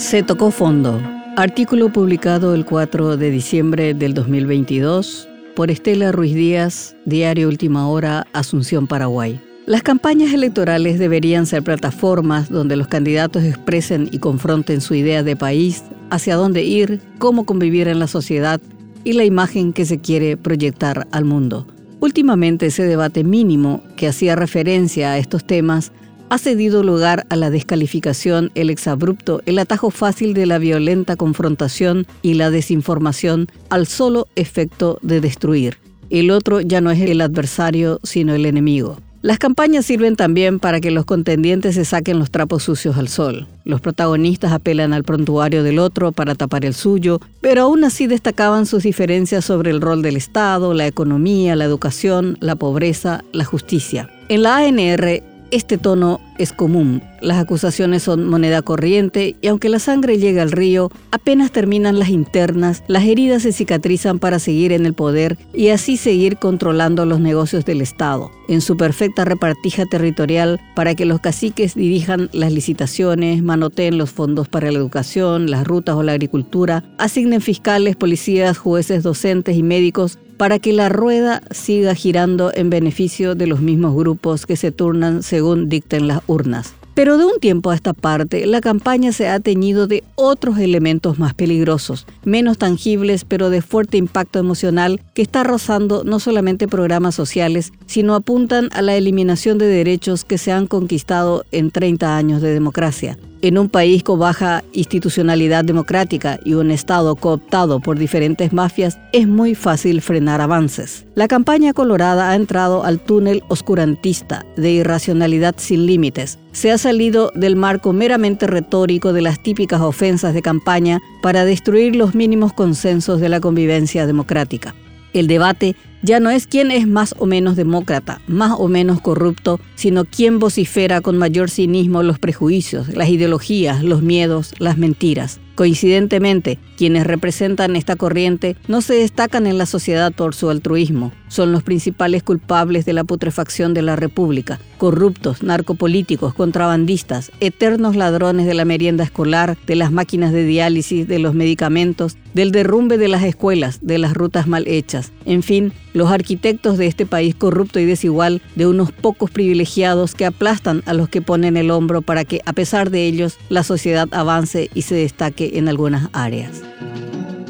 Se tocó fondo. Artículo publicado el 4 de diciembre del 2022 por Estela Ruiz Díaz, Diario Última Hora, Asunción, Paraguay. Las campañas electorales deberían ser plataformas donde los candidatos expresen y confronten su idea de país, hacia dónde ir, cómo convivir en la sociedad y la imagen que se quiere proyectar al mundo. Últimamente ese debate mínimo que hacía referencia a estos temas ha cedido lugar a la descalificación, el exabrupto, el atajo fácil de la violenta confrontación y la desinformación al solo efecto de destruir. El otro ya no es el adversario, sino el enemigo. Las campañas sirven también para que los contendientes se saquen los trapos sucios al sol. Los protagonistas apelan al prontuario del otro para tapar el suyo, pero aún así destacaban sus diferencias sobre el rol del Estado, la economía, la educación, la pobreza, la justicia. En la ANR este tono es común. Las acusaciones son moneda corriente y aunque la sangre llega al río, apenas terminan las internas, las heridas se cicatrizan para seguir en el poder y así seguir controlando los negocios del Estado, en su perfecta repartija territorial para que los caciques dirijan las licitaciones, manoteen los fondos para la educación, las rutas o la agricultura, asignen fiscales, policías, jueces, docentes y médicos para que la rueda siga girando en beneficio de los mismos grupos que se turnan según dicten las urnas. Pero de un tiempo a esta parte, la campaña se ha teñido de otros elementos más peligrosos, menos tangibles, pero de fuerte impacto emocional, que está rozando no solamente programas sociales, sino apuntan a la eliminación de derechos que se han conquistado en 30 años de democracia. En un país con baja institucionalidad democrática y un Estado cooptado por diferentes mafias, es muy fácil frenar avances. La campaña colorada ha entrado al túnel oscurantista de irracionalidad sin límites. Se ha salido del marco meramente retórico de las típicas ofensas de campaña para destruir los mínimos consensos de la convivencia democrática. El debate ya no es quién es más o menos demócrata, más o menos corrupto, sino quién vocifera con mayor cinismo los prejuicios, las ideologías, los miedos, las mentiras. Coincidentemente, quienes representan esta corriente no se destacan en la sociedad por su altruismo. Son los principales culpables de la putrefacción de la República, corruptos, narcopolíticos, contrabandistas, eternos ladrones de la merienda escolar, de las máquinas de diálisis, de los medicamentos, del derrumbe de las escuelas, de las rutas mal hechas. En fin, los arquitectos de este país corrupto y desigual, de unos pocos privilegiados que aplastan a los que ponen el hombro para que, a pesar de ellos, la sociedad avance y se destaque en algunas áreas.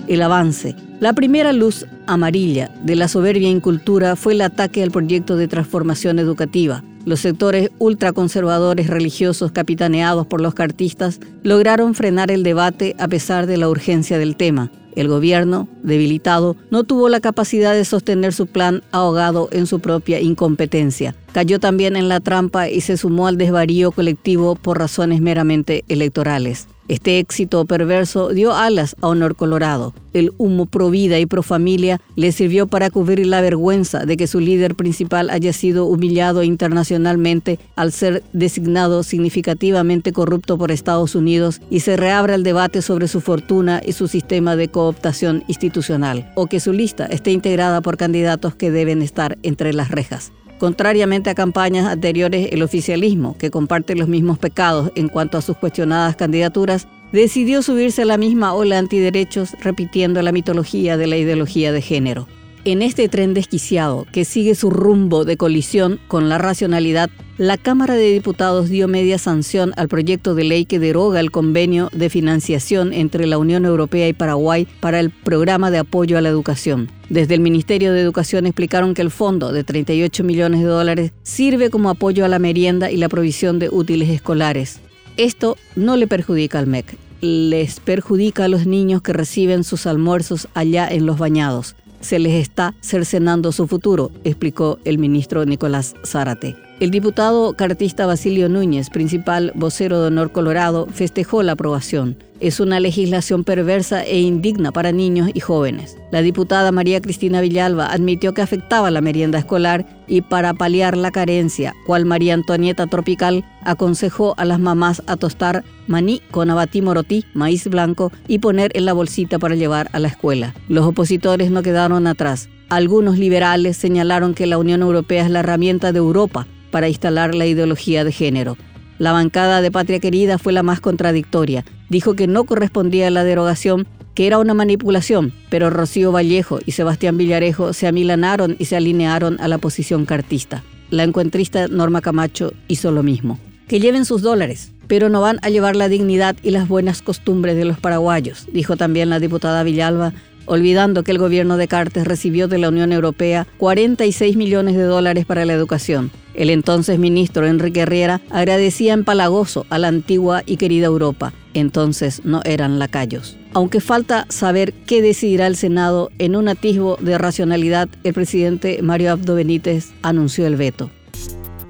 El avance. La primera luz amarilla de la soberbia incultura fue el ataque al proyecto de transformación educativa. Los sectores ultraconservadores religiosos capitaneados por los cartistas lograron frenar el debate a pesar de la urgencia del tema. El gobierno, debilitado, no tuvo la capacidad de sostener su plan ahogado en su propia incompetencia. Cayó también en la trampa y se sumó al desvarío colectivo por razones meramente electorales. Este éxito perverso dio alas a Honor Colorado. El humo pro vida y pro familia le sirvió para cubrir la vergüenza de que su líder principal haya sido humillado internacionalmente al ser designado significativamente corrupto por Estados Unidos y se reabra el debate sobre su fortuna y su sistema de cooptación institucional, o que su lista esté integrada por candidatos que deben estar entre las rejas. Contrariamente a campañas anteriores, el oficialismo, que comparte los mismos pecados en cuanto a sus cuestionadas candidaturas, decidió subirse a la misma ola antiderechos repitiendo la mitología de la ideología de género. En este tren desquiciado que sigue su rumbo de colisión con la racionalidad, la Cámara de Diputados dio media sanción al proyecto de ley que deroga el convenio de financiación entre la Unión Europea y Paraguay para el programa de apoyo a la educación. Desde el Ministerio de Educación explicaron que el fondo de 38 millones de dólares sirve como apoyo a la merienda y la provisión de útiles escolares. Esto no le perjudica al MEC, les perjudica a los niños que reciben sus almuerzos allá en los bañados se les está cercenando su futuro, explicó el ministro Nicolás Zárate. El diputado cartista Basilio Núñez, principal vocero de Honor Colorado, festejó la aprobación. Es una legislación perversa e indigna para niños y jóvenes. La diputada María Cristina Villalba admitió que afectaba la merienda escolar y para paliar la carencia, cual María Antonieta Tropical aconsejó a las mamás a tostar maní con abatí morotí, maíz blanco y poner en la bolsita para llevar a la escuela. Los opositores no quedaron atrás. Algunos liberales señalaron que la Unión Europea es la herramienta de Europa para instalar la ideología de género. La bancada de Patria Querida fue la más contradictoria. Dijo que no correspondía a la derogación, que era una manipulación, pero Rocío Vallejo y Sebastián Villarejo se amilanaron y se alinearon a la posición cartista. La encuentrista Norma Camacho hizo lo mismo. Que lleven sus dólares, pero no van a llevar la dignidad y las buenas costumbres de los paraguayos, dijo también la diputada Villalba, olvidando que el gobierno de Cartes recibió de la Unión Europea 46 millones de dólares para la educación. El entonces ministro Enrique Herrera agradecía empalagoso a la antigua y querida Europa. Entonces no eran lacayos. Aunque falta saber qué decidirá el Senado en un atisbo de racionalidad, el presidente Mario Abdo Benítez anunció el veto.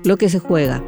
Lo que se juega.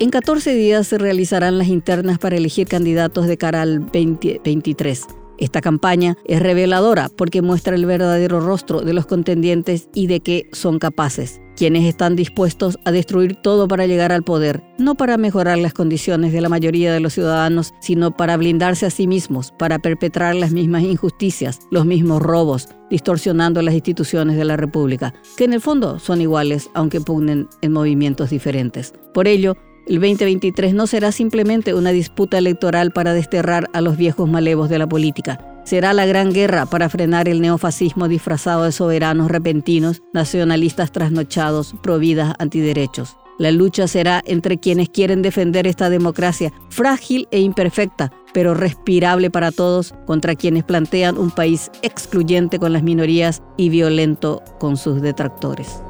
En 14 días se realizarán las internas para elegir candidatos de cara al 2023. Esta campaña es reveladora porque muestra el verdadero rostro de los contendientes y de qué son capaces, quienes están dispuestos a destruir todo para llegar al poder, no para mejorar las condiciones de la mayoría de los ciudadanos, sino para blindarse a sí mismos, para perpetrar las mismas injusticias, los mismos robos, distorsionando las instituciones de la República, que en el fondo son iguales, aunque pugnen en movimientos diferentes. Por ello, el 2023 no será simplemente una disputa electoral para desterrar a los viejos malevos de la política. Será la gran guerra para frenar el neofascismo disfrazado de soberanos repentinos, nacionalistas trasnochados, providas antiderechos. La lucha será entre quienes quieren defender esta democracia frágil e imperfecta, pero respirable para todos, contra quienes plantean un país excluyente con las minorías y violento con sus detractores.